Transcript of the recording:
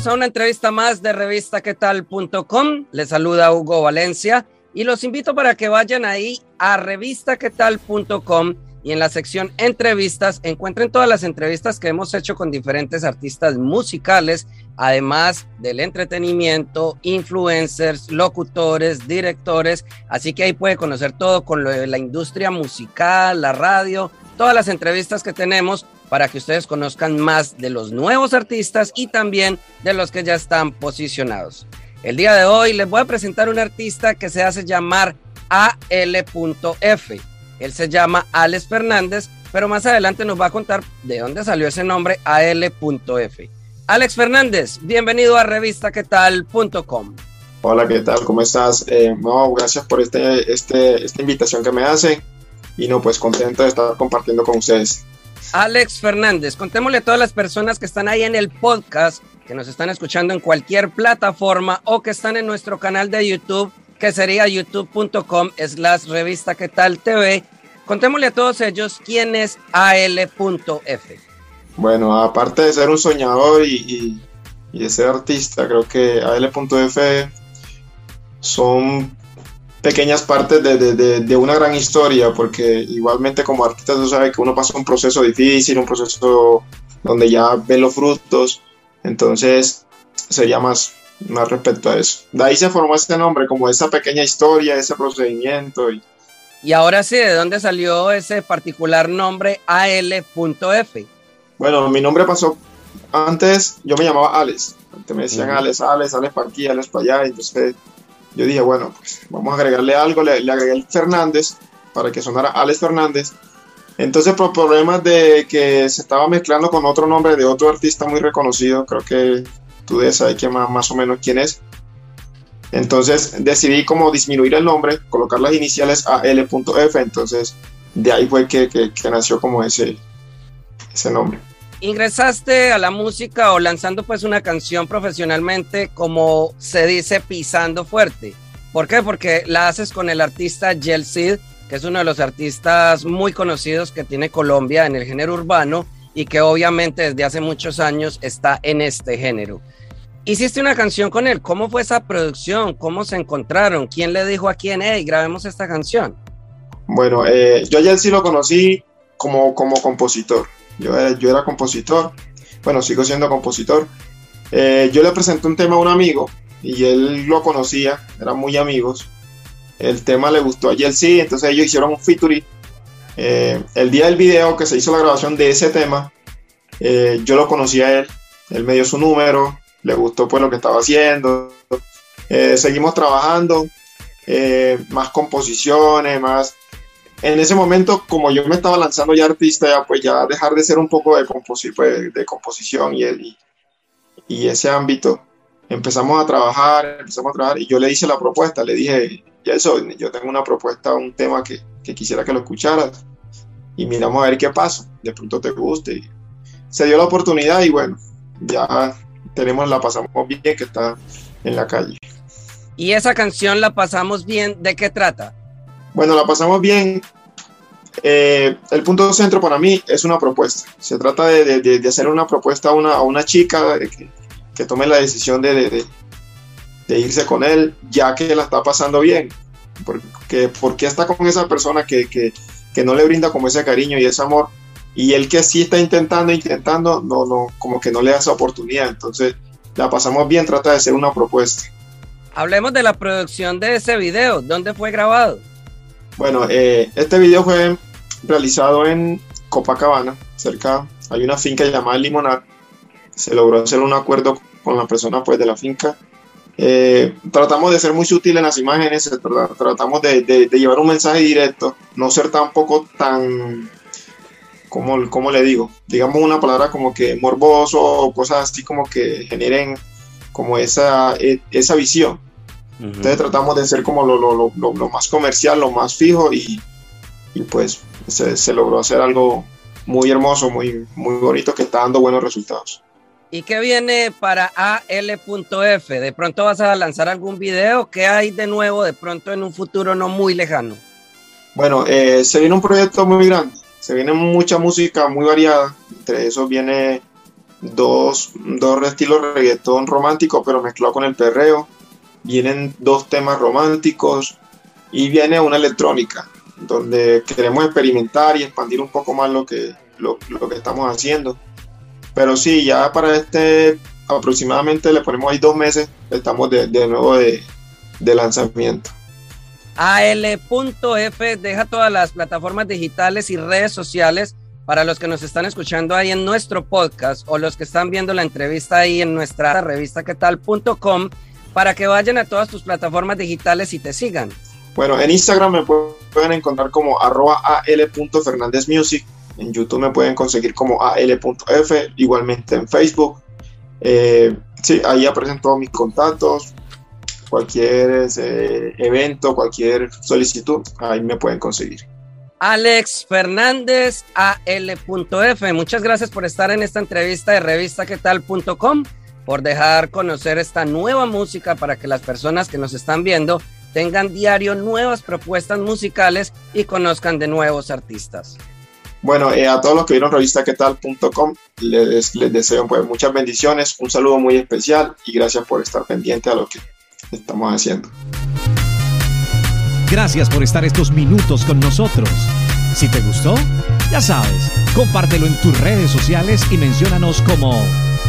Bienvenidos a una entrevista más de revistaquetal.com. Les saluda Hugo Valencia y los invito para que vayan ahí a revistaquetal.com y en la sección entrevistas encuentren todas las entrevistas que hemos hecho con diferentes artistas musicales, además del entretenimiento, influencers, locutores, directores, así que ahí puede conocer todo con lo de la industria musical, la radio, todas las entrevistas que tenemos para que ustedes conozcan más de los nuevos artistas y también de los que ya están posicionados. El día de hoy les voy a presentar un artista que se hace llamar AL.F él se llama Alex Fernández, pero más adelante nos va a contar de dónde salió ese nombre AL.F. Alex Fernández, bienvenido a revistaquetal.com. Hola, ¿qué tal? ¿Cómo estás? Eh, no, gracias por este, este, esta invitación que me hacen y no, pues contento de estar compartiendo con ustedes. Alex Fernández, contémosle a todas las personas que están ahí en el podcast, que nos están escuchando en cualquier plataforma o que están en nuestro canal de YouTube que sería youtube.com slash revista que tal TV. Contémosle a todos ellos quién es AL.F. Bueno, aparte de ser un soñador y, de ser artista, creo que AL.F son pequeñas partes de, una gran historia, porque igualmente como artista tú sabes que uno pasa un proceso difícil, un proceso donde ya ve los frutos, entonces sería más más respecto a eso. De ahí se formó este nombre, como esa pequeña historia, ese procedimiento. Y, y ahora sí, ¿de dónde salió ese particular nombre AL.F? Bueno, mi nombre pasó antes, yo me llamaba Alex. Antes me decían Alex, Alex, Alex para aquí, Alex para allá. Entonces yo dije, bueno, pues vamos a agregarle algo. Le, le agregué el Fernández para que sonara Alex Fernández. Entonces, por problemas de que se estaba mezclando con otro nombre de otro artista muy reconocido, creo que tú debes saber que más, más o menos quién es. Entonces decidí como disminuir el nombre, colocar las iniciales a L.F. Entonces de ahí fue que, que, nació como ese, ese nombre. Ingresaste a la música o lanzando pues una canción profesionalmente como se dice pisando fuerte. ¿Por qué? Porque la haces con el artista Yel Cid, que es uno de los artistas muy conocidos que tiene Colombia en el género urbano y que obviamente desde hace muchos años está en este género. Hiciste una canción con él. ¿Cómo fue esa producción? ¿Cómo se encontraron? ¿Quién le dijo a quién, hey, grabemos esta canción? Bueno, eh, yo ya sí lo conocí como, como compositor. Yo era, compositor. Bueno, sigo siendo compositor. Eh, yo le presenté un tema a un amigo y él lo conocía, eran muy amigos. El tema le gustó a sí, entonces ellos hicieron un featuring. Eh, el día del video que se hizo la grabaación de ese tema, yo lo conocí a él, él me dio su número, le gustó pues lo que estaba haciendo. Eh, seguimos trabajando, eh, más composiciones, más... En ese momento, como yo me estaba lanzando ya artista, ya pues ya dejar de ser un poco de, pues, de composición y, y, y ese ámbito, empezamos a trabajar, empezamos a trabajar y yo le hice la propuesta, le dije, ya eso, yo tengo una propuesta, un tema que, que quisiera que lo escucharas y miramos a ver qué pasa, de pronto te guste. se dio la oportunidad y bueno, ya tenemos La Pasamos Bien, que está en la calle. ¿Y esa canción La Pasamos Bien, de qué trata? Bueno, La Pasamos Bien, eh, el punto centro para mí es una propuesta. Se trata de, de, hacer una propuesta a una, chica que, que, tome la decisión de, de, irse con él, ya que la está pasando bien. Porque, porque está con esa persona que, que, que no le brinda como ese cariño y ese amor y el que sí está intentando, intentando, no, no, como que no le da esa oportunidad. Entonces, la pasamos bien, trata de hacer una propuesta. Hablemos de la producción de ese video. ¿Dónde fue grabado? Bueno, eh, este video fue realizado en Copacabana, cerca, hay una finca llamada Limonar. Se logró hacer un acuerdo con la persona pues, de la finca. eh, tratamos de ser muy sutil en las imágenes, tratamos de, llevar un mensaje directo, no ser tampoco tan, como, como le digo, digamos una palabra como que morboso o cosas así como que generen como esa, e, esa visión. Entonces tratamos de ser como lo, más comercial, lo más fijo y, pues se, se, logró hacer algo muy hermoso, muy, muy bonito que está dando buenos resultados. ¿Y qué viene para AL.F? ¿De pronto vas a lanzar algún video? ¿Qué hay de nuevo de pronto en un futuro no muy lejano? Bueno, eh, se viene un proyecto muy grande, se viene mucha música muy variada, entre esos viene dos, dos estilos reggaetón romántico, pero mezclado con el perreo, vienen dos temas románticos y viene una electrónica, donde queremos experimentar y expandir un poco más lo que, lo, lo que estamos haciendo pero sí, ya para este aproximadamente le ponemos ahí dos meses, estamos de, nuevo de, lanzamiento. AL.F deja todas las plataformas digitales y redes sociales para los que nos están escuchando ahí en nuestro podcast o los que están viendo la entrevista ahí en nuestra revista quetal.com para que vayan a todas tus plataformas digitales y te sigan. Bueno, en Instagram me pueden encontrar como arroba al.fernandezmusic en YouTube me pueden conseguir como al.f, igualmente en Facebook. Eh, sí, ahí aparecen todos mis contactos, cualquier eh, evento, cualquier solicitud, ahí me pueden conseguir. Alex Fernández, al.f. Muchas gracias por estar en esta entrevista de revistaquetal.com, por dejar conocer esta nueva música para que las personas que nos están viendo tengan diario nuevas propuestas musicales y conozcan de nuevos artistas. Bueno, eh, a todos los que vieron revistaquetal.com les, les deseo pues, muchas bendiciones, un saludo muy especial y gracias por estar pendiente a lo que estamos haciendo. Gracias por estar estos minutos con nosotros. Si te gustó, ya sabes, compártelo en tus redes sociales y menciónanos como